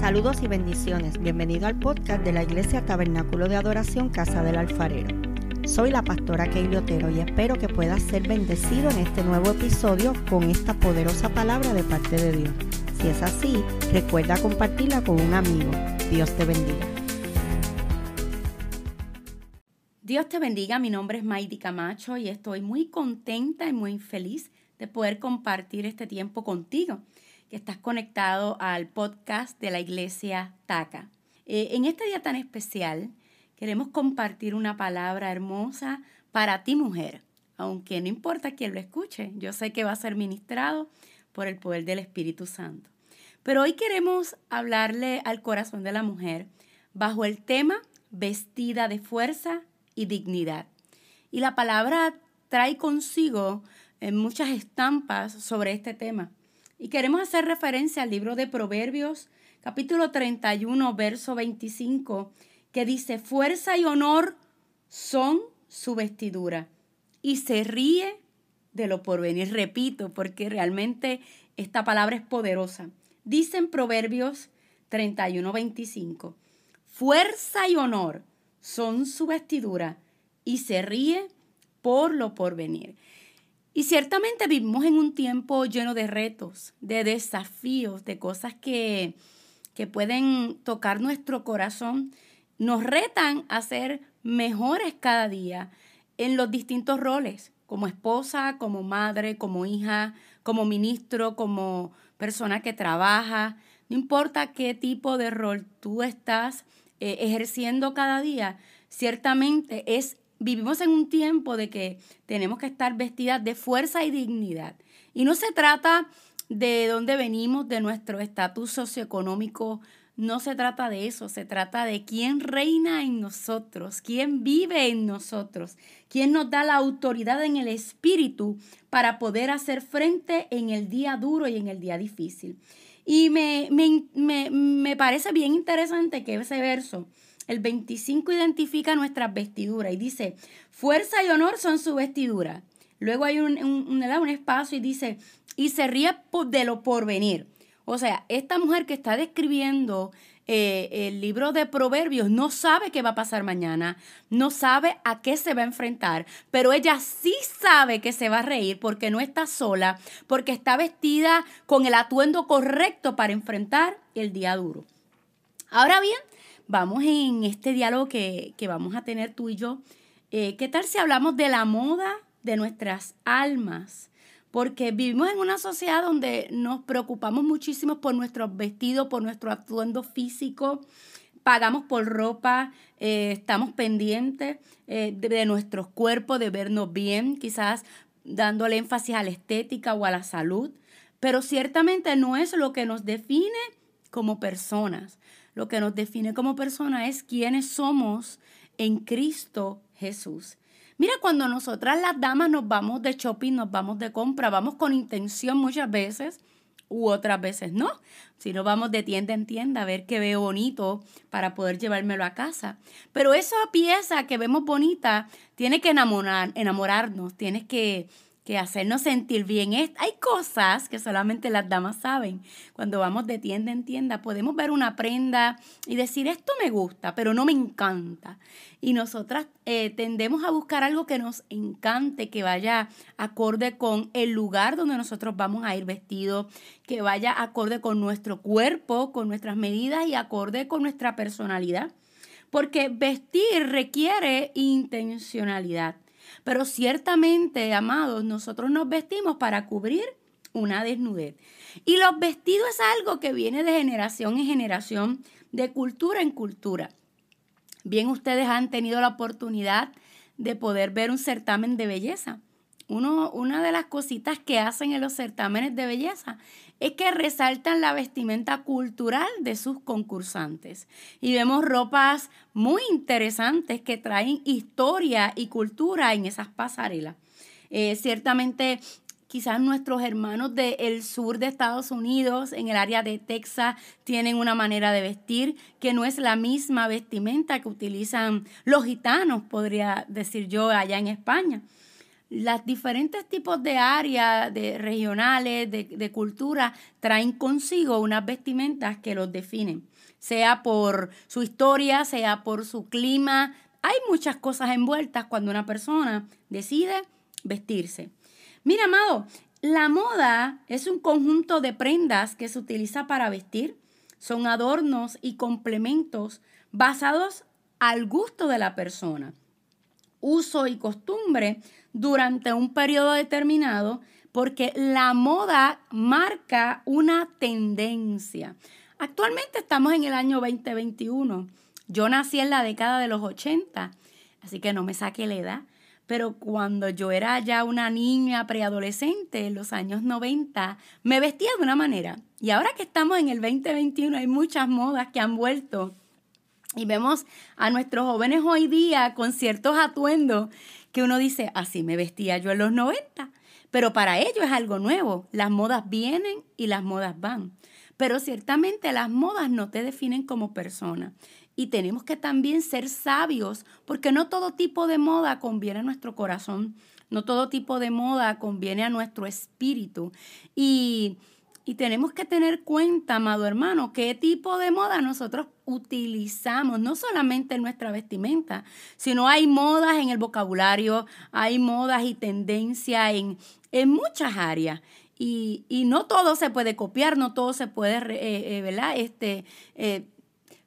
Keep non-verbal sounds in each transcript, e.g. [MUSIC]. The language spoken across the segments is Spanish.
Saludos y bendiciones. Bienvenido al podcast de la Iglesia Tabernáculo de Adoración Casa del Alfarero. Soy la pastora Keili Otero y espero que puedas ser bendecido en este nuevo episodio con esta poderosa palabra de parte de Dios. Si es así, recuerda compartirla con un amigo. Dios te bendiga. Dios te bendiga, mi nombre es Maidi Camacho y estoy muy contenta y muy feliz de poder compartir este tiempo contigo, que estás conectado al podcast de la iglesia TACA. Eh, en este día tan especial queremos compartir una palabra hermosa para ti mujer, aunque no importa quién lo escuche, yo sé que va a ser ministrado por el poder del Espíritu Santo. Pero hoy queremos hablarle al corazón de la mujer bajo el tema vestida de fuerza y dignidad. Y la palabra trae consigo eh, muchas estampas sobre este tema. Y queremos hacer referencia al libro de Proverbios, capítulo 31, verso 25, que dice, fuerza y honor son su vestidura. Y se ríe de lo porvenir. Repito, porque realmente esta palabra es poderosa. Dice en Proverbios 31, 25, fuerza y honor son su vestidura y se ríe por lo porvenir. Y ciertamente vivimos en un tiempo lleno de retos, de desafíos, de cosas que, que pueden tocar nuestro corazón. Nos retan a ser mejores cada día en los distintos roles, como esposa, como madre, como hija, como ministro, como persona que trabaja. No importa qué tipo de rol tú estás eh, ejerciendo cada día, ciertamente es, vivimos en un tiempo de que tenemos que estar vestidas de fuerza y dignidad. Y no se trata de dónde venimos, de nuestro estatus socioeconómico, no se trata de eso, se trata de quién reina en nosotros, quién vive en nosotros, quién nos da la autoridad en el espíritu para poder hacer frente en el día duro y en el día difícil. Y me, me, parece bien interesante que ese verso, el 25, identifica nuestras vestiduras y dice, fuerza y honor son su vestidura. Luego hay un, un, espacio y dice, y se ríe de lo porvenir. O sea, esta mujer que está describiendo eh, el libro de Proverbios no sabe qué va a pasar mañana, no sabe a qué se va a enfrentar, pero ella sí sabe que se va a reír porque no está sola, porque está vestida con el atuendo correcto para enfrentar el día duro. Ahora bien, vamos en este diálogo que, vamos a tener tú y yo. Eh, ¿Qué tal si hablamos de la moda de nuestras almas? porque vivimos en una sociedad donde nos preocupamos muchísimo por nuestros vestidos, por nuestro atuendo físico, pagamos por ropa, eh, estamos pendientes eh, de, nuestros cuerpos, de vernos bien, quizás dándole énfasis a la estética o a la salud, pero ciertamente no es lo que nos define como personas. Lo que nos define como personas es quiénes somos en Cristo Jesús. Mira, cuando nosotras las damas nos vamos de shopping, nos vamos de compra, vamos con intención muchas veces u otras veces no. Si no vamos de tienda en tienda a ver qué veo bonito para poder llevármelo a casa. Pero esa pieza que vemos bonita tiene que enamorar, enamorarnos, tienes que que hacernos sentir bien. Hay cosas que solamente las damas saben. Cuando vamos de tienda en tienda podemos ver una prenda y decir, esto me gusta, pero no me encanta. Y nosotras eh, tendemos a buscar algo que nos encante, que vaya acorde con el lugar donde nosotros vamos a ir vestidos, que vaya acorde con nuestro cuerpo, con nuestras medidas y acorde con nuestra personalidad. Porque vestir requiere intencionalidad. Pero ciertamente, amados, nosotros nos vestimos para cubrir una desnudez. Y los vestidos es algo que viene de generación en generación, de cultura en cultura. Bien, ustedes han tenido la oportunidad de poder ver un certamen de belleza. Uno, una de las cositas que hacen en los certámenes de belleza es que resaltan la vestimenta cultural de sus concursantes. Y vemos ropas muy interesantes que traen historia y cultura en esas pasarelas. Eh, ciertamente quizás nuestros hermanos del sur de Estados Unidos, en el área de Texas, tienen una manera de vestir que no es la misma vestimenta que utilizan los gitanos, podría decir yo, allá en España. Los diferentes tipos de áreas de regionales, de, de cultura, traen consigo unas vestimentas que los definen, sea por su historia, sea por su clima. Hay muchas cosas envueltas cuando una persona decide vestirse. Mira, amado, la moda es un conjunto de prendas que se utiliza para vestir. Son adornos y complementos basados al gusto de la persona. Uso y costumbre durante un periodo determinado porque la moda marca una tendencia. Actualmente estamos en el año 2021. Yo nací en la década de los 80, así que no me saque la edad. Pero cuando yo era ya una niña preadolescente en los años 90, me vestía de una manera. Y ahora que estamos en el 2021 hay muchas modas que han vuelto. Y vemos a nuestros jóvenes hoy día con ciertos atuendos que uno dice, así me vestía yo en los 90. Pero para ellos es algo nuevo. Las modas vienen y las modas van. Pero ciertamente las modas no te definen como persona. Y tenemos que también ser sabios, porque no todo tipo de moda conviene a nuestro corazón, no todo tipo de moda conviene a nuestro espíritu. Y, y tenemos que tener cuenta, amado hermano, qué tipo de moda nosotros utilizamos, no solamente en nuestra vestimenta, sino hay modas en el vocabulario, hay modas y tendencias en, en muchas áreas. Y, y, no todo se puede copiar, no todo se puede, eh, eh, ¿verdad? Este, eh,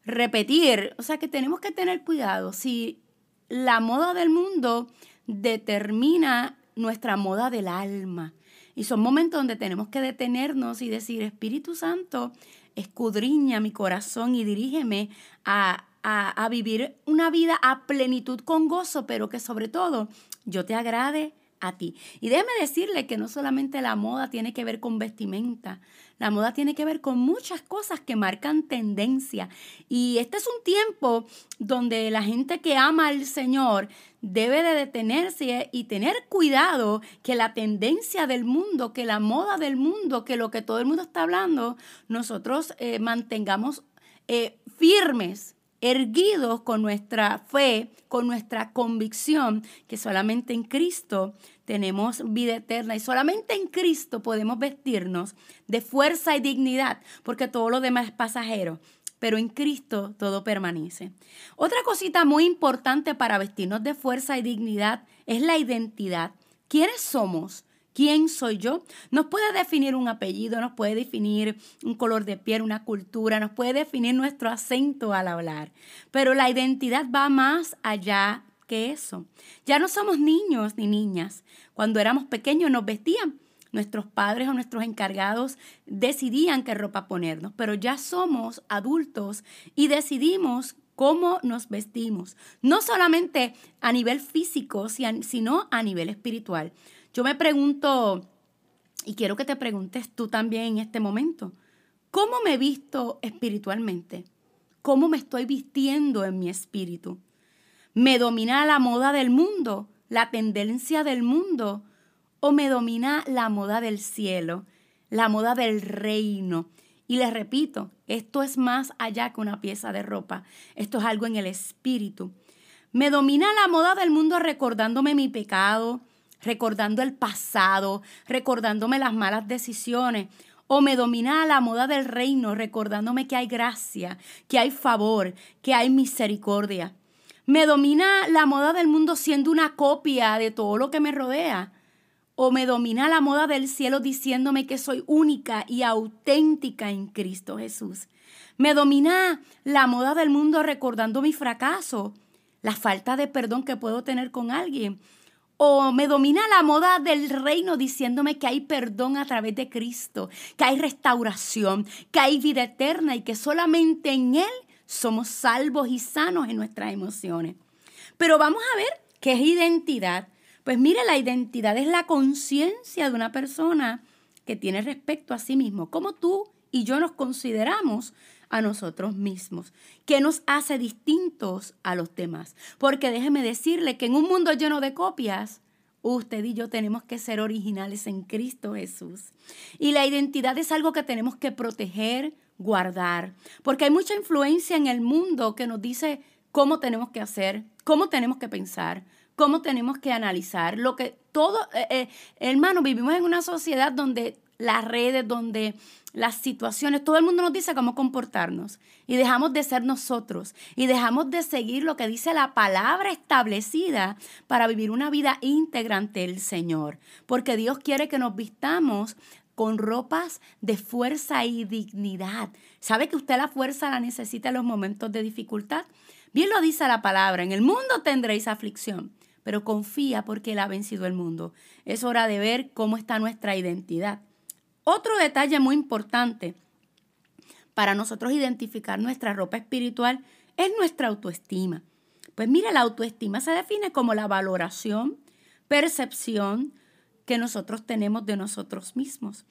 repetir. O sea que tenemos que tener cuidado. Si la moda del mundo determina nuestra moda del alma. Y son momentos donde tenemos que detenernos y decir, Espíritu Santo, escudriña mi corazón y dirígeme a, a, a vivir una vida a plenitud con gozo, pero que sobre todo yo te agrade a ti. Y déjeme decirle que no solamente la moda tiene que ver con vestimenta, la moda tiene que ver con muchas cosas que marcan tendencia. Y este es un tiempo donde la gente que ama al Señor debe de detenerse y tener cuidado que la tendencia del mundo, que la moda del mundo, que lo que todo el mundo está hablando, nosotros eh, mantengamos eh, firmes erguidos con nuestra fe, con nuestra convicción que solamente en Cristo tenemos vida eterna y solamente en Cristo podemos vestirnos de fuerza y dignidad, porque todo lo demás es pasajero, pero en Cristo todo permanece. Otra cosita muy importante para vestirnos de fuerza y dignidad es la identidad. ¿Quiénes somos? ¿Quién soy yo? Nos puede definir un apellido, nos puede definir un color de piel, una cultura, nos puede definir nuestro acento al hablar. Pero la identidad va más allá que eso. Ya no somos niños ni niñas. Cuando éramos pequeños nos vestían. Nuestros padres o nuestros encargados decidían qué ropa ponernos, pero ya somos adultos y decidimos cómo nos vestimos, no solamente a nivel físico, sino a nivel espiritual. Yo me pregunto, y quiero que te preguntes tú también en este momento, ¿cómo me he visto espiritualmente? ¿Cómo me estoy vistiendo en mi espíritu? ¿Me domina la moda del mundo, la tendencia del mundo? ¿O me domina la moda del cielo, la moda del reino? Y les repito, esto es más allá que una pieza de ropa, esto es algo en el espíritu. Me domina la moda del mundo recordándome mi pecado, recordando el pasado, recordándome las malas decisiones. O me domina la moda del reino, recordándome que hay gracia, que hay favor, que hay misericordia. Me domina la moda del mundo siendo una copia de todo lo que me rodea. O me domina la moda del cielo diciéndome que soy única y auténtica en Cristo Jesús. Me domina la moda del mundo recordando mi fracaso, la falta de perdón que puedo tener con alguien o me domina la moda del reino diciéndome que hay perdón a través de Cristo, que hay restauración, que hay vida eterna y que solamente en Él somos salvos y sanos en nuestras emociones. Pero vamos a ver qué es identidad. Pues mire, la identidad es la conciencia de una persona que tiene respecto a sí mismo, como tú y yo nos consideramos a nosotros mismos, que nos hace distintos a los demás. Porque déjeme decirle que en un mundo lleno de copias, usted y yo tenemos que ser originales en Cristo Jesús. Y la identidad es algo que tenemos que proteger, guardar, porque hay mucha influencia en el mundo que nos dice cómo tenemos que hacer, cómo tenemos que pensar, cómo tenemos que analizar lo que todo, eh, eh, hermano, vivimos en una sociedad donde las redes, donde las situaciones, todo el mundo nos dice cómo comportarnos y dejamos de ser nosotros y dejamos de seguir lo que dice la palabra establecida para vivir una vida íntegra ante el Señor, porque Dios quiere que nos vistamos con ropas de fuerza y dignidad. ¿Sabe que usted la fuerza la necesita en los momentos de dificultad? Bien lo dice la palabra, en el mundo tendréis aflicción, pero confía porque Él ha vencido el mundo. Es hora de ver cómo está nuestra identidad. Otro detalle muy importante para nosotros identificar nuestra ropa espiritual es nuestra autoestima. Pues mire, la autoestima se define como la valoración, percepción que nosotros tenemos de nosotros mismos.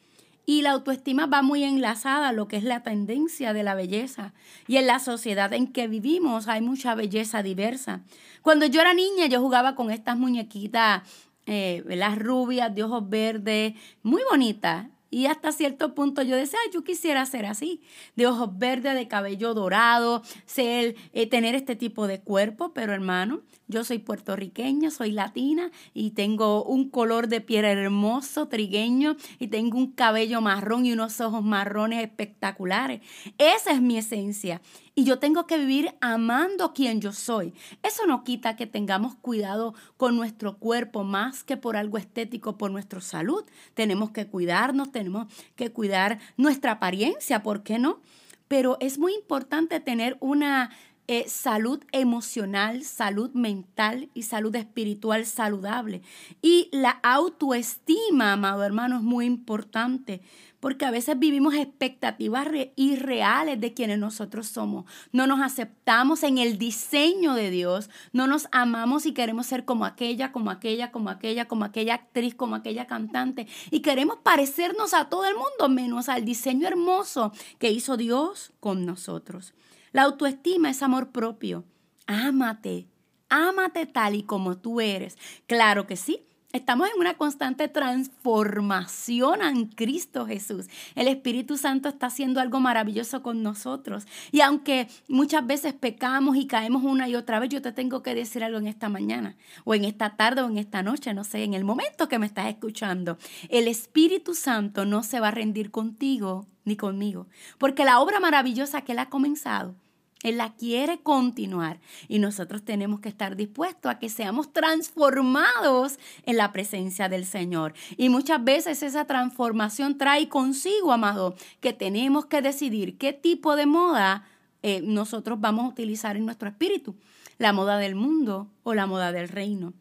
Y la autoestima va muy enlazada a lo que es la tendencia de la belleza. Y en la sociedad en que vivimos hay mucha belleza diversa. Cuando yo era niña yo jugaba con estas muñequitas, eh, las rubias de ojos verdes, muy bonitas. Y hasta cierto punto yo decía, yo quisiera ser así, de ojos verdes, de cabello dorado, ser, eh, tener este tipo de cuerpo, pero hermano, yo soy puertorriqueña, soy latina y tengo un color de piel hermoso, trigueño, y tengo un cabello marrón y unos ojos marrones espectaculares. Esa es mi esencia. Y yo tengo que vivir amando quien yo soy. Eso no quita que tengamos cuidado con nuestro cuerpo más que por algo estético, por nuestra salud. Tenemos que cuidarnos, tenemos que cuidar nuestra apariencia, ¿por qué no? Pero es muy importante tener una eh, salud emocional, salud mental y salud espiritual saludable. Y la autoestima, amado hermano, es muy importante porque a veces vivimos expectativas irreales de quienes nosotros somos. No nos aceptamos en el diseño de Dios, no nos amamos y queremos ser como aquella, como aquella, como aquella, como aquella actriz, como aquella cantante. Y queremos parecernos a todo el mundo, menos al diseño hermoso que hizo Dios con nosotros. La autoestima es amor propio. Ámate, ámate tal y como tú eres. Claro que sí. Estamos en una constante transformación en Cristo Jesús. El Espíritu Santo está haciendo algo maravilloso con nosotros. Y aunque muchas veces pecamos y caemos una y otra vez, yo te tengo que decir algo en esta mañana, o en esta tarde, o en esta noche, no sé, en el momento que me estás escuchando. El Espíritu Santo no se va a rendir contigo ni conmigo, porque la obra maravillosa que Él ha comenzado, él la quiere continuar y nosotros tenemos que estar dispuestos a que seamos transformados en la presencia del Señor. Y muchas veces esa transformación trae consigo, amado, que tenemos que decidir qué tipo de moda eh, nosotros vamos a utilizar en nuestro espíritu, la moda del mundo o la moda del reino.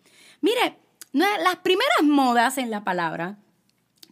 Mire, las primeras modas en la palabra,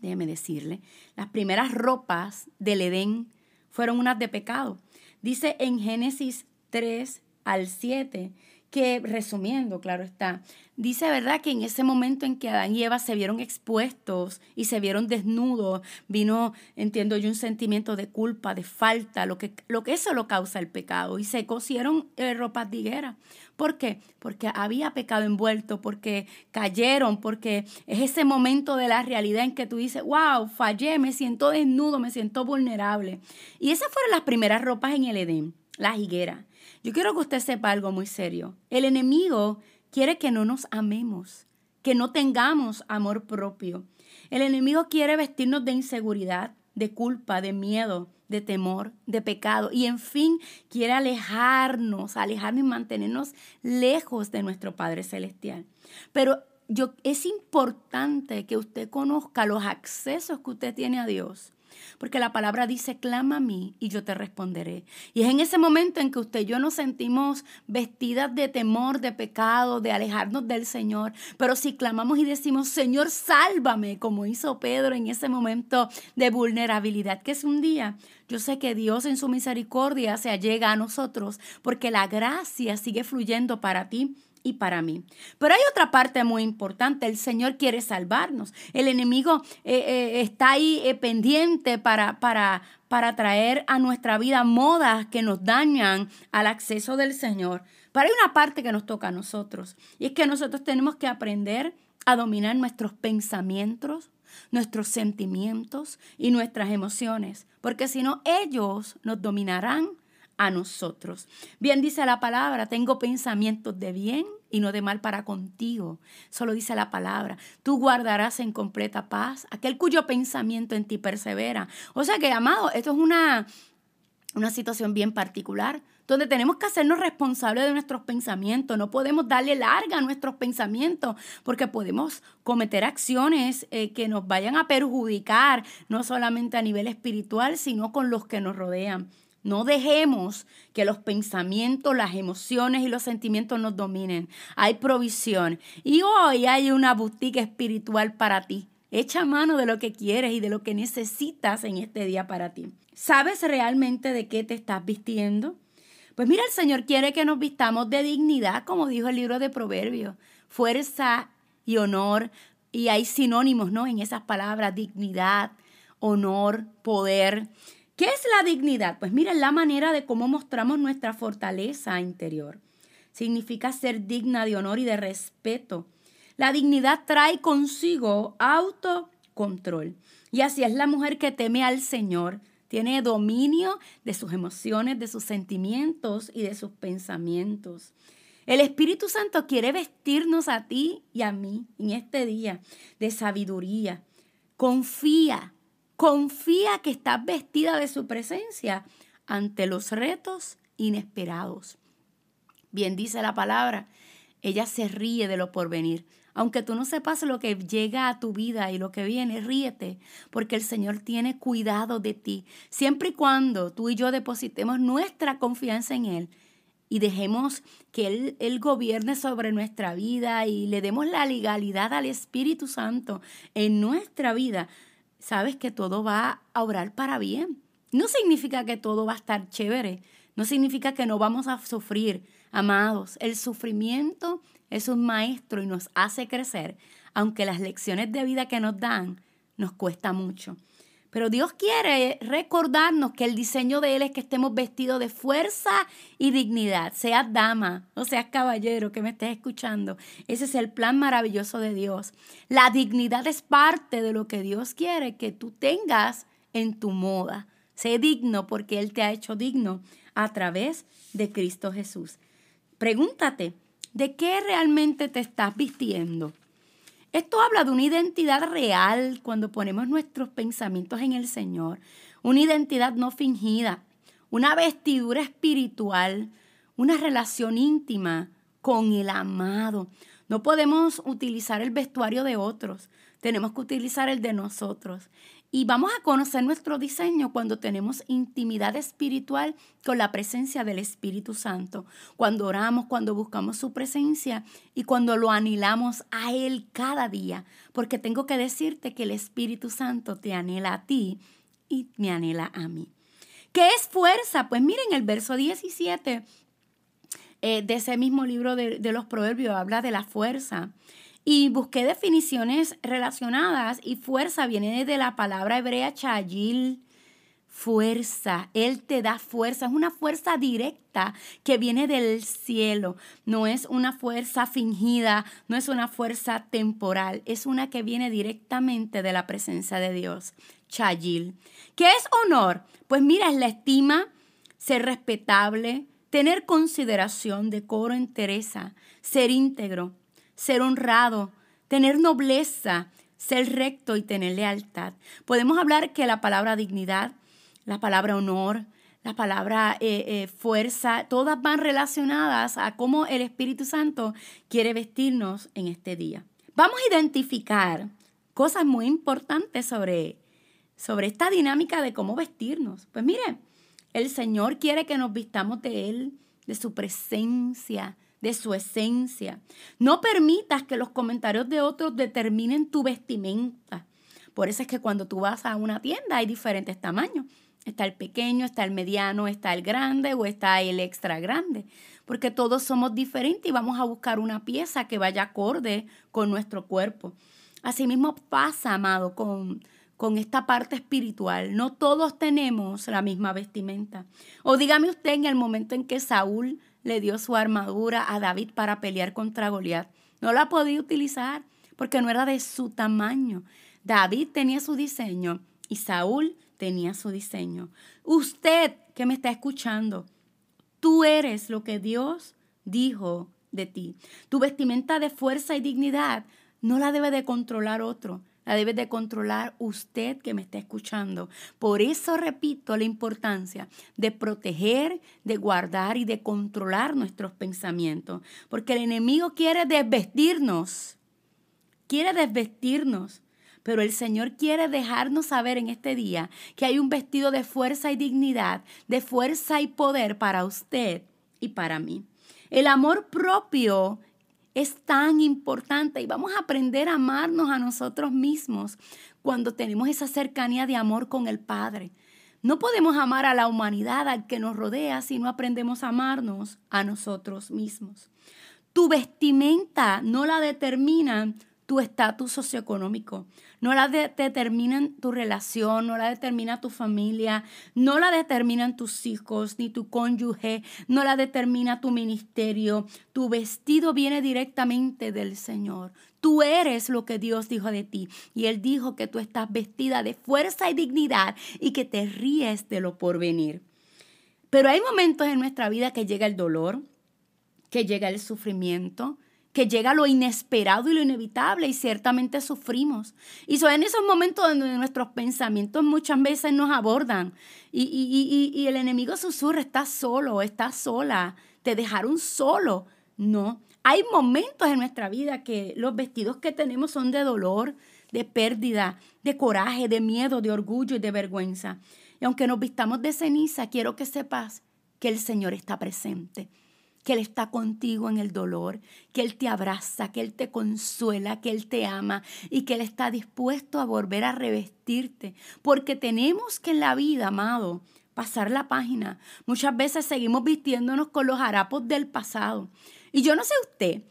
déjeme decirle, las primeras ropas del Edén fueron unas de pecado. Dice en Génesis 3 al 7 que, resumiendo, claro está, dice, ¿verdad? Que en ese momento en que Adán y Eva se vieron expuestos y se vieron desnudos, vino, entiendo yo, un sentimiento de culpa, de falta, lo que, lo que eso lo causa el pecado. Y se cosieron eh, ropas de higuera. ¿Por qué? Porque había pecado envuelto, porque cayeron, porque es ese momento de la realidad en que tú dices, wow, fallé, me siento desnudo, me siento vulnerable. Y esas fueron las primeras ropas en el Edén, las higueras. Yo quiero que usted sepa algo muy serio. El enemigo quiere que no nos amemos, que no tengamos amor propio. El enemigo quiere vestirnos de inseguridad, de culpa, de miedo, de temor, de pecado y en fin quiere alejarnos, alejarnos y mantenernos lejos de nuestro Padre Celestial. Pero yo, es importante que usted conozca los accesos que usted tiene a Dios porque la palabra dice, clama a mí y yo te responderé. Y es en ese momento en que usted y yo nos sentimos vestidas de temor, de pecado, de alejarnos del Señor. Pero si clamamos y decimos, Señor, sálvame, como hizo Pedro en ese momento de vulnerabilidad, que es un día, yo sé que Dios en su misericordia se allega a nosotros, porque la gracia sigue fluyendo para ti y para mí. Pero hay otra parte muy importante, el Señor quiere salvarnos. El enemigo eh, eh, está ahí eh, pendiente para, para, para traer a nuestra vida modas que nos dañan al acceso del Señor. Pero hay una parte que nos toca a nosotros y es que nosotros tenemos que aprender a dominar nuestros pensamientos, nuestros sentimientos y nuestras emociones, porque si no, ellos nos dominarán a nosotros. Bien dice la palabra, tengo pensamientos de bien y no de mal para contigo. Solo dice la palabra, tú guardarás en completa paz aquel cuyo pensamiento en ti persevera. O sea que, amado, esto es una, una situación bien particular donde tenemos que hacernos responsables de nuestros pensamientos. No podemos darle larga a nuestros pensamientos porque podemos cometer acciones eh, que nos vayan a perjudicar, no solamente a nivel espiritual, sino con los que nos rodean. No dejemos que los pensamientos, las emociones y los sentimientos nos dominen. Hay provisión. Y hoy hay una boutique espiritual para ti. Echa mano de lo que quieres y de lo que necesitas en este día para ti. ¿Sabes realmente de qué te estás vistiendo? Pues mira, el Señor quiere que nos vistamos de dignidad, como dijo el libro de Proverbios. Fuerza y honor. Y hay sinónimos, ¿no? En esas palabras, dignidad, honor, poder. ¿Qué es la dignidad? Pues miren la manera de cómo mostramos nuestra fortaleza interior. Significa ser digna de honor y de respeto. La dignidad trae consigo autocontrol. Y así es la mujer que teme al Señor. Tiene dominio de sus emociones, de sus sentimientos y de sus pensamientos. El Espíritu Santo quiere vestirnos a ti y a mí en este día de sabiduría. Confía, Confía que estás vestida de su presencia ante los retos inesperados. Bien dice la palabra, ella se ríe de lo porvenir. Aunque tú no sepas lo que llega a tu vida y lo que viene, ríete, porque el Señor tiene cuidado de ti. Siempre y cuando tú y yo depositemos nuestra confianza en Él y dejemos que Él, Él gobierne sobre nuestra vida y le demos la legalidad al Espíritu Santo en nuestra vida, sabes que todo va a obrar para bien. No significa que todo va a estar chévere, no significa que no vamos a sufrir. Amados, el sufrimiento es un maestro y nos hace crecer, aunque las lecciones de vida que nos dan nos cuesta mucho. Pero Dios quiere recordarnos que el diseño de Él es que estemos vestidos de fuerza y dignidad, seas dama o seas caballero que me estés escuchando. Ese es el plan maravilloso de Dios. La dignidad es parte de lo que Dios quiere que tú tengas en tu moda. Sé digno porque Él te ha hecho digno a través de Cristo Jesús. Pregúntate, ¿de qué realmente te estás vistiendo? Esto habla de una identidad real cuando ponemos nuestros pensamientos en el Señor, una identidad no fingida, una vestidura espiritual, una relación íntima con el amado. No podemos utilizar el vestuario de otros, tenemos que utilizar el de nosotros. Y vamos a conocer nuestro diseño cuando tenemos intimidad espiritual con la presencia del Espíritu Santo, cuando oramos, cuando buscamos su presencia y cuando lo anhelamos a Él cada día. Porque tengo que decirte que el Espíritu Santo te anhela a ti y me anhela a mí. ¿Qué es fuerza? Pues miren el verso 17 eh, de ese mismo libro de, de los proverbios, habla de la fuerza. Y busqué definiciones relacionadas y fuerza viene de la palabra hebrea chayil, fuerza. Él te da fuerza. Es una fuerza directa que viene del cielo. No es una fuerza fingida, no es una fuerza temporal. Es una que viene directamente de la presencia de Dios. Chayil. ¿Qué es honor? Pues mira, es la estima, ser respetable, tener consideración, decoro, entereza, ser íntegro, ser honrado, tener nobleza, ser recto y tener lealtad. Podemos hablar que la palabra dignidad, la palabra honor, la palabra eh, eh, fuerza, todas van relacionadas a cómo el Espíritu Santo quiere vestirnos en este día. Vamos a identificar cosas muy importantes sobre, sobre esta dinámica de cómo vestirnos. Pues mire, el Señor quiere que nos vistamos de Él, de su presencia, de su esencia. No permitas que los comentarios de otros determinen tu vestimenta. Por eso es que cuando tú vas a una tienda hay diferentes tamaños. Está el pequeño, está el mediano, está el grande o está el extra grande. Porque todos somos diferentes y vamos a buscar una pieza que vaya acorde con nuestro cuerpo. Asimismo pasa, amado, con, con esta parte espiritual. No todos tenemos la misma vestimenta. O dígame usted en el momento en que Saúl le dio su armadura a David para pelear contra Goliat. No la podía utilizar porque no era de su tamaño. David tenía su diseño y Saúl tenía su diseño. Usted que me está escuchando, Tú eres lo que Dios dijo de ti. Tu vestimenta de fuerza y dignidad no la debe de controlar otro, la debe de controlar usted que me está escuchando. Por eso repito la importancia de proteger, de guardar y de controlar nuestros pensamientos, porque el enemigo quiere desvestirnos, quiere desvestirnos. Pero el Señor quiere dejarnos saber en este día que hay un vestido de fuerza y dignidad, de fuerza y poder para usted y para mí. El amor propio es tan importante y vamos a aprender a amarnos a nosotros mismos cuando tenemos esa cercanía de amor con el Padre. No podemos amar a la humanidad, al que nos rodea, si no aprendemos a amarnos a nosotros mismos. Tu vestimenta no la determinan tu estatus socioeconómico, no la determinan tu relación, no la determina tu familia, no la determinan tus hijos ni tu cónyuge, no la determina tu ministerio. Tu vestido viene directamente del Señor. Tú eres lo que Dios dijo de ti. Y Él dijo que tú estás vestida de fuerza y dignidad y que te ríes de lo porvenir. Pero hay momentos en nuestra vida que llega el dolor, que llega el sufrimiento, que llega lo inesperado y lo inevitable y ciertamente sufrimos. Y son en esos momentos donde nuestros pensamientos muchas veces nos abordan y, y, y, y el enemigo susurra, estás solo, estás sola, te dejaron solo. No, hay momentos en nuestra vida que los vestidos que tenemos son de dolor, de pérdida, de coraje, de miedo, de orgullo y de vergüenza. Y aunque nos vistamos de ceniza, quiero que sepas que el Señor está presente que Él está contigo en el dolor, que Él te abraza, que Él te consuela, que Él te ama y que Él está dispuesto a volver a revestirte. Porque tenemos que en la vida, amado, pasar la página. Muchas veces seguimos vistiéndonos con los harapos del pasado. Y yo no sé usted,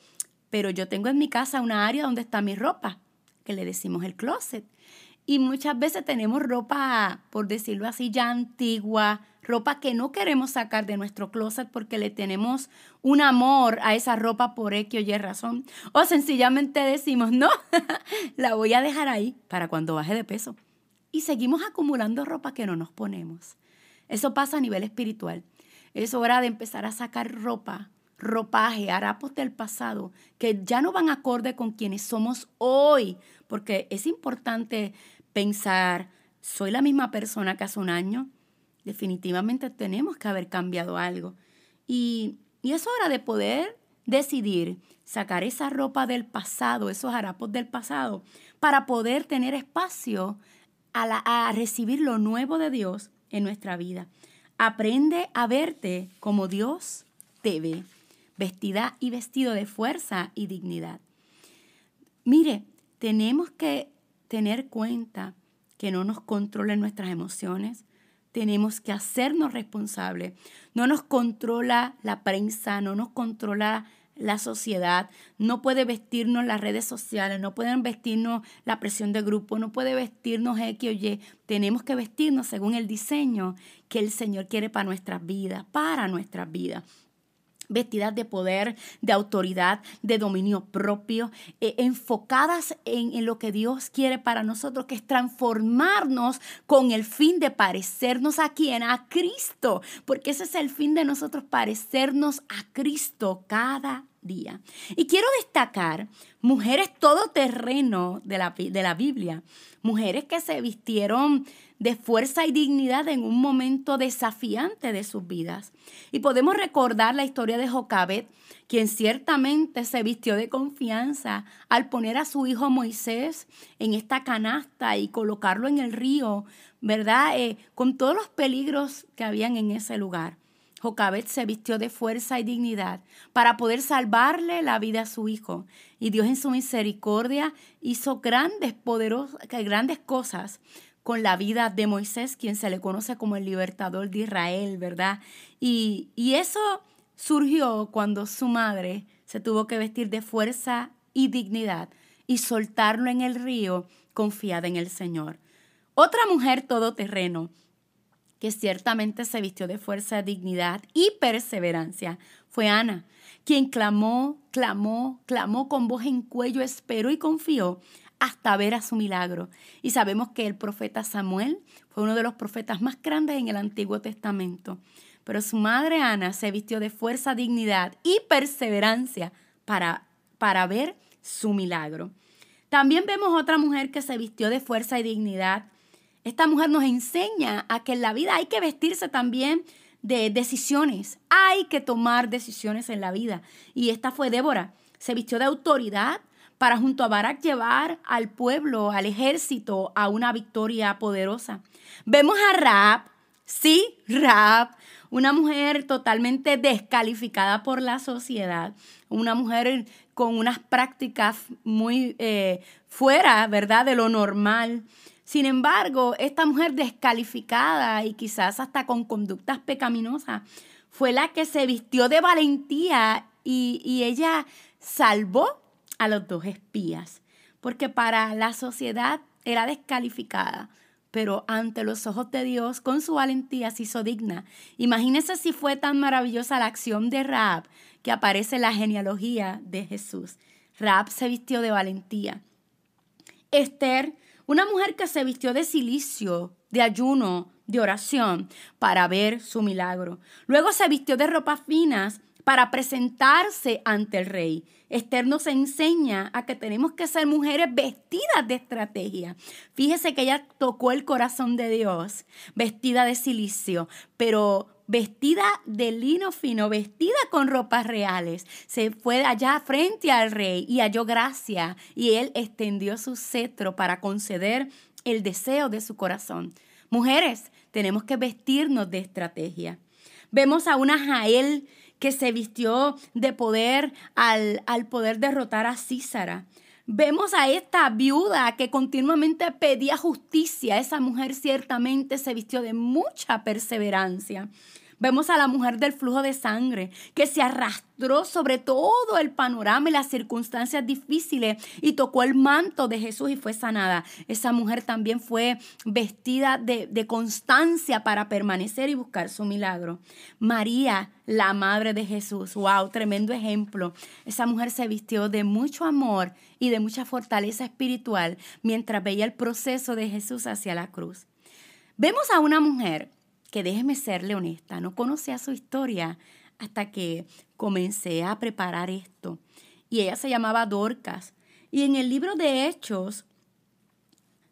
pero yo tengo en mi casa una área donde está mi ropa, que le decimos el closet. Y muchas veces tenemos ropa, por decirlo así, ya antigua, ropa que no queremos sacar de nuestro closet porque le tenemos un amor a esa ropa por X o Y razón. O sencillamente decimos, no, [LAUGHS] la voy a dejar ahí para cuando baje de peso. Y seguimos acumulando ropa que no nos ponemos. Eso pasa a nivel espiritual. Es hora de empezar a sacar ropa, ropaje, harapos del pasado, que ya no van acorde con quienes somos hoy, porque es importante pensar, ¿soy la misma persona que hace un año? Definitivamente tenemos que haber cambiado algo. Y, es hora de poder decidir sacar esa ropa del pasado, esos harapos del pasado, para poder tener espacio a, a recibir lo nuevo de Dios en nuestra vida. Aprende a verte como Dios te ve, vestida y vestido de fuerza y dignidad. Mire, tenemos que tener cuenta que no nos controlen nuestras emociones. Tenemos que hacernos responsables. No nos controla la prensa, no nos controla la sociedad, no puede vestirnos las redes sociales, no pueden vestirnos la presión de grupo, no puede vestirnos X o Y. Tenemos que vestirnos según el diseño que el Señor quiere para nuestras vidas, para nuestras vidas vestidas de poder, de autoridad, de dominio propio, eh, enfocadas en, en, lo que Dios quiere para nosotros, que es transformarnos con el fin de parecernos a quién, a Cristo, porque ese es el fin de nosotros, parecernos a Cristo cada día. Y quiero destacar mujeres todoterreno de la, de la Biblia, mujeres que se vistieron de fuerza y dignidad en un momento desafiante de sus vidas. Y podemos recordar la historia de Jocabet, quien ciertamente se vistió de confianza al poner a su hijo Moisés en esta canasta y colocarlo en el río, ¿verdad? Eh, con todos los peligros que habían en ese lugar. Jocabet se vistió de fuerza y dignidad para poder salvarle la vida a su hijo. Y Dios en su misericordia hizo grandes, poderosas, grandes cosas con la vida de Moisés, quien se le conoce como el libertador de Israel, ¿verdad? Y, y eso surgió cuando su madre se tuvo que vestir de fuerza y dignidad y soltarlo en el río confiada en el Señor. Otra mujer todoterreno que ciertamente se vistió de fuerza, dignidad y perseverancia, fue Ana, quien clamó, clamó, clamó con voz en cuello, esperó y confió hasta ver a su milagro. Y sabemos que el profeta Samuel fue uno de los profetas más grandes en el Antiguo Testamento. pero su madre Ana se vistió de fuerza, dignidad y perseverancia para, para ver su milagro. También vemos otra mujer que se vistió de fuerza y dignidad. Esta mujer nos enseña a que en la vida hay que vestirse también de decisiones. Hay que tomar decisiones en la vida. Y esta fue Débora. Se vistió de autoridad para junto a Barak llevar al pueblo, al ejército, a una victoria poderosa. Vemos a Raab, sí, Raab, una mujer totalmente descalificada por la sociedad, una mujer con unas prácticas muy eh, fuera, ¿verdad?, de lo normal. Sin embargo, esta mujer descalificada y quizás hasta con conductas pecaminosas fue la que se vistió de valentía y, y ella salvó a los dos espías, porque para la sociedad era descalificada pero ante los ojos de Dios, con su valentía se hizo digna. Imagínese si fue tan maravillosa la acción de Raab que aparece en la genealogía de Jesús. Raab se vistió de valentía. Esther, una mujer que se vistió de silicio, de ayuno, de oración, para ver su milagro. Luego se vistió de ropas finas para presentarse ante el rey. Esther nos enseña a que tenemos que ser mujeres vestidas de estrategia. Fíjese que ella tocó el corazón de Dios, vestida de silicio, pero vestida de lino fino, vestida con ropas reales. Se fue allá frente al rey y halló gracia y él extendió su cetro para conceder el deseo de su corazón. Mujeres, tenemos que vestirnos de estrategia. Vemos a una Jael que se vistió de poder al, al poder derrotar a Císara. Vemos a esta viuda que continuamente pedía justicia. Esa mujer ciertamente se vistió de mucha perseverancia. Vemos a la mujer del flujo de sangre que se arrastró sobre todo el panorama y las circunstancias difíciles y tocó el manto de Jesús y fue sanada. Esa mujer también fue vestida de, de constancia para permanecer y buscar su milagro. María, la madre de Jesús, wow, tremendo ejemplo. Esa mujer se vistió de mucho amor y de mucha fortaleza espiritual mientras veía el proceso de Jesús hacia la cruz. Vemos a una mujer que déjeme serle honesta, no conocía su historia hasta que comencé a preparar esto. Y ella se llamaba Dorcas. Y en el libro de Hechos,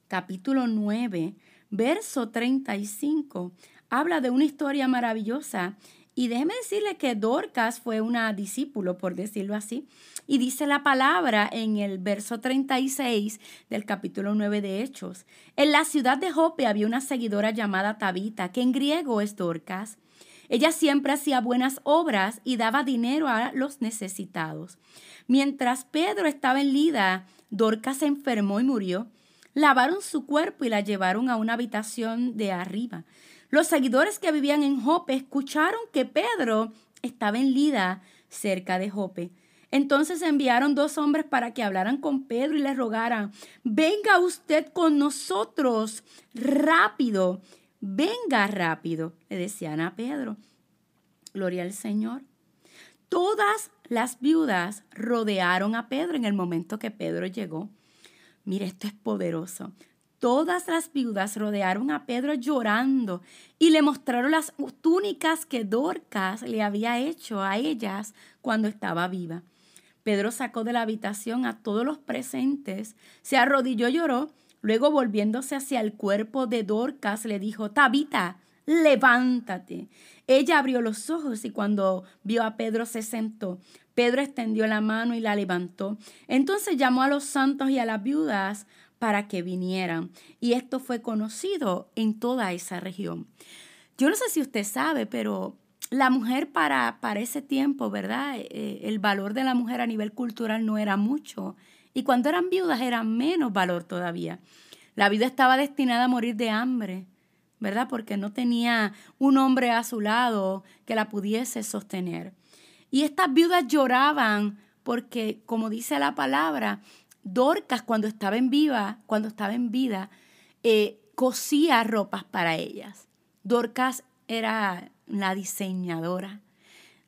capítulo 9, verso 35, habla de una historia maravillosa y déjeme decirle que Dorcas fue una discípulo, por decirlo así, y dice la palabra en el verso 36 del capítulo 9 de Hechos. En la ciudad de Jope había una seguidora llamada Tabita, que en griego es Dorcas. Ella siempre hacía buenas obras y daba dinero a los necesitados. Mientras Pedro estaba en Lida, Dorcas se enfermó y murió. Lavaron su cuerpo y la llevaron a una habitación de arriba. Los seguidores que vivían en Jope escucharon que Pedro estaba en Lida, cerca de Jope. Entonces enviaron dos hombres para que hablaran con Pedro y le rogaran, venga usted con nosotros, rápido, venga rápido, le decían a Pedro. Gloria al Señor. Todas las viudas rodearon a Pedro en el momento que Pedro llegó. Mire, esto es poderoso. Todas las viudas rodearon a Pedro llorando y le mostraron las túnicas que Dorcas le había hecho a ellas cuando estaba viva. Pedro sacó de la habitación a todos los presentes, se arrodilló y lloró, luego volviéndose hacia el cuerpo de Dorcas le dijo, Tabita, levántate. Ella abrió los ojos y cuando vio a Pedro se sentó. Pedro extendió la mano y la levantó. Entonces llamó a los santos y a las viudas para que vinieran. Y esto fue conocido en toda esa región. Yo no sé si usted sabe, pero la mujer para, para ese tiempo, ¿verdad? Eh, el valor de la mujer a nivel cultural no era mucho. Y cuando eran viudas era menos valor todavía. La vida estaba destinada a morir de hambre, ¿verdad? Porque no tenía un hombre a su lado que la pudiese sostener. Y estas viudas lloraban porque, como dice la palabra, Dorcas cuando estaba en viva, cuando estaba en vida, eh, cosía ropas para ellas. Dorcas era la diseñadora.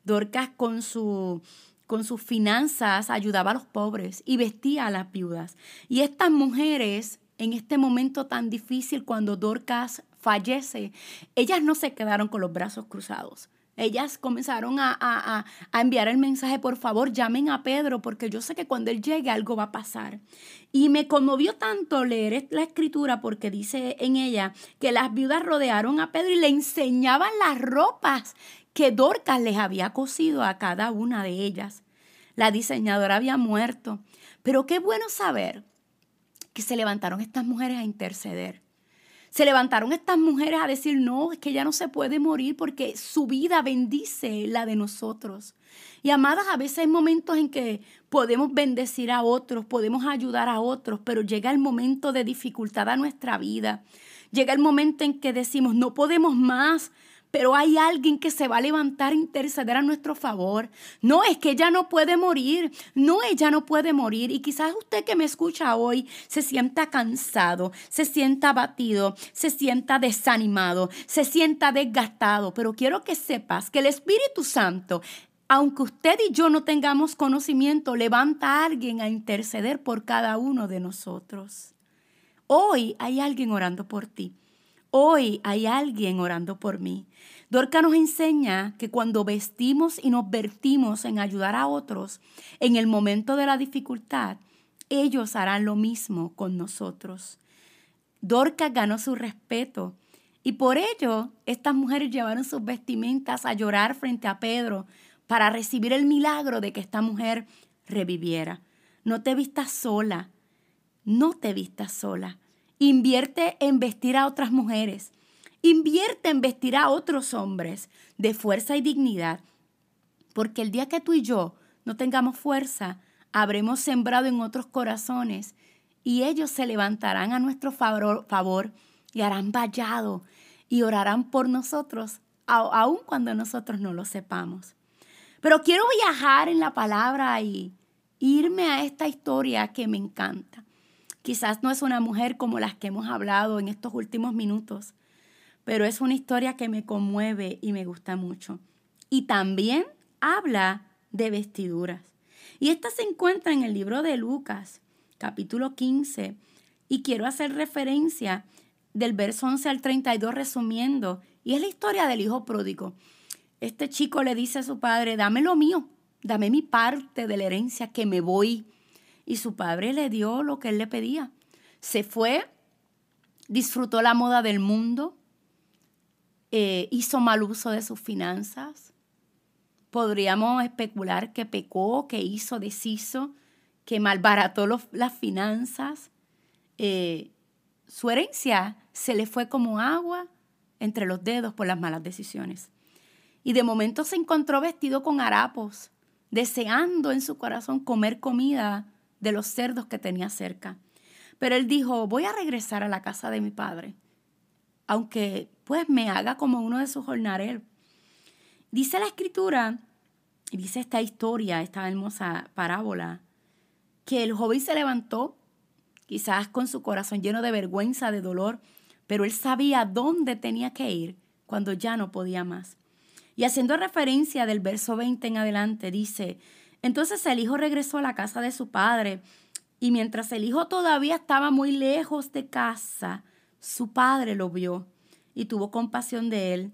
Dorcas con su con sus finanzas ayudaba a los pobres y vestía a las viudas. Y estas mujeres, en este momento tan difícil, cuando Dorcas fallece, ellas no se quedaron con los brazos cruzados. Ellas comenzaron a, enviar el mensaje, por favor, llamen a Pedro, porque yo sé que cuando él llegue algo va a pasar. Y me conmovió tanto leer la escritura, porque dice en ella que las viudas rodearon a Pedro y le enseñaban las ropas que Dorcas les había cosido a cada una de ellas. La diseñadora había muerto. Pero qué bueno saber que se levantaron estas mujeres a interceder. Se levantaron estas mujeres a decir, no, es que ya no se puede morir porque su vida bendice la de nosotros. Y amadas, a veces hay momentos en que podemos bendecir a otros, podemos ayudar a otros, pero llega el momento de dificultad a nuestra vida. Llega el momento en que decimos, no podemos más, pero hay alguien que se va a levantar a interceder a nuestro favor. No, es que ella no puede morir, no, ella no puede morir. Y quizás usted que me escucha hoy se sienta cansado, se sienta abatido, se sienta desanimado, se sienta desgastado, pero quiero que sepas que el Espíritu Santo aunque usted y yo no tengamos conocimiento, levanta a alguien a interceder por cada uno de nosotros. Hoy hay alguien orando por ti. Hoy hay alguien orando por mí. Dorca nos enseña que cuando vestimos y nos vertimos en ayudar a otros en el momento de la dificultad, ellos harán lo mismo con nosotros. Dorca ganó su respeto y por ello estas mujeres llevaron sus vestimentas a llorar frente a Pedro para recibir el milagro de que esta mujer reviviera. No te vistas sola, no te vistas sola. Invierte en vestir a otras mujeres. Invierte en vestir a otros hombres de fuerza y dignidad. Porque el día que tú y yo no tengamos fuerza, habremos sembrado en otros corazones y ellos se levantarán a nuestro favor, y harán vallado y orarán por nosotros, aun cuando nosotros no lo sepamos. Pero quiero viajar en la palabra y irme a esta historia que me encanta. Quizás no es una mujer como las que hemos hablado en estos últimos minutos, pero es una historia que me conmueve y me gusta mucho. Y también habla de vestiduras. Y esta se encuentra en el libro de Lucas, capítulo 15, y quiero hacer referencia del verso 11 al 32 resumiendo, y es la historia del hijo pródigo. Este chico le dice a su padre, dame lo mío, dame mi parte de la herencia que me voy y su padre le dio lo que él le pedía. Se fue, disfrutó la moda del mundo, eh, hizo mal uso de sus finanzas. Podríamos especular que pecó, que hizo, deshizo, que malbarató las finanzas. Eh, su herencia se le fue como agua entre los dedos por las malas decisiones. Y de momento se encontró vestido con harapos, deseando en su corazón comer comida de los cerdos que tenía cerca. Pero él dijo, voy a regresar a la casa de mi padre, aunque pues me haga como uno de sus jornaleros. Dice la escritura, dice esta historia, esta hermosa parábola, que el joven se levantó, quizás con su corazón lleno de vergüenza, de dolor, pero él sabía dónde tenía que ir cuando ya no podía más. Y haciendo referencia del verso 20 en adelante, dice, entonces el hijo regresó a la casa de su padre y mientras el hijo todavía estaba muy lejos de casa, su padre lo vio y tuvo compasión de él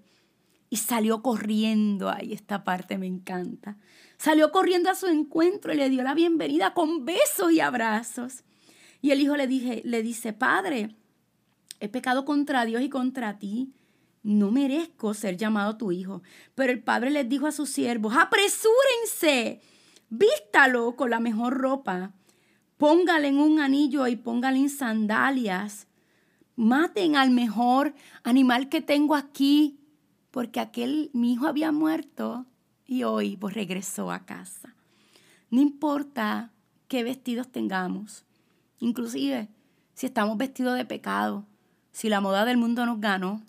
y salió corriendo. Ay, esta parte me encanta. Salió corriendo a su encuentro y le dio la bienvenida con besos y abrazos. Y el hijo le, dije, le dice, Padre, he pecado contra Dios y contra ti. No merezco ser llamado tu hijo. Pero el padre les dijo a sus siervos, apresúrense vístalo con la mejor ropa, póngale en un anillo y póngale en sandalias, maten al mejor animal que tengo aquí, porque aquel mi hijo había muerto y hoy pues, regresó a casa. No importa qué vestidos tengamos, inclusive si estamos vestidos de pecado, si la moda del mundo nos ganó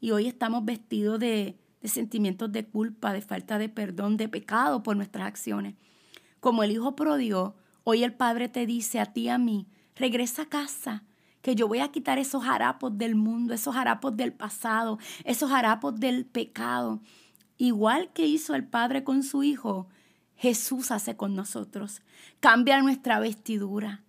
y hoy estamos vestidos de de sentimientos de culpa, de falta de perdón, de pecado por nuestras acciones. Como el hijo pródigo, hoy el Padre te dice a ti y a mí, regresa a casa, que yo voy a quitar esos harapos del mundo, esos harapos del pasado, esos harapos del pecado. Igual que hizo el Padre con su Hijo, Jesús hace con nosotros. Cambia nuestra vestidura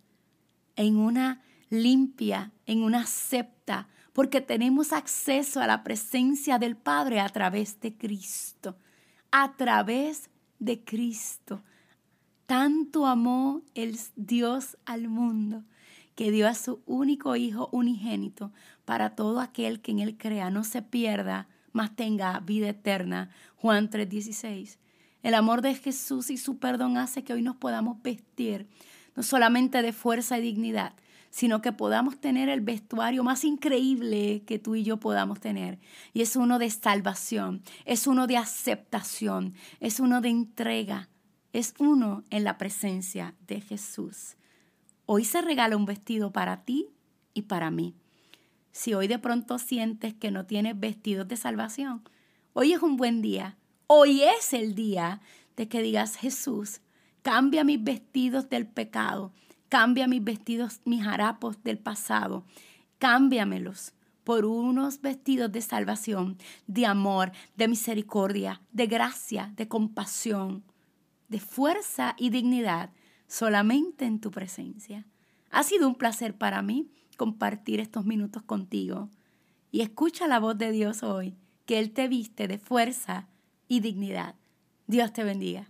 en una limpia, en una septa, porque tenemos acceso a la presencia del Padre a través de Cristo, a través de Cristo. Tanto amó el Dios al mundo que dio a su único Hijo unigénito para todo aquel que en Él crea, no se pierda, mas tenga vida eterna. Juan 3:16. El amor de Jesús y su perdón hace que hoy nos podamos vestir no solamente de fuerza y dignidad, sino que podamos tener el vestuario más increíble que tú y yo podamos tener. Y es uno de salvación, es uno de aceptación, es uno de entrega, es uno en la presencia de Jesús. Hoy se regala un vestido para ti y para mí. Si hoy de pronto sientes que no tienes vestidos de salvación, hoy es un buen día. Hoy es el día de que digas, Jesús, cambia mis vestidos del pecado, cambia mis vestidos, mis harapos del pasado, cámbiamelos por unos vestidos de salvación, de amor, de misericordia, de gracia, de compasión, de fuerza y dignidad solamente en tu presencia. Ha sido un placer para mí compartir estos minutos contigo y escucha la voz de Dios hoy, que Él te viste de fuerza y dignidad. Dios te bendiga.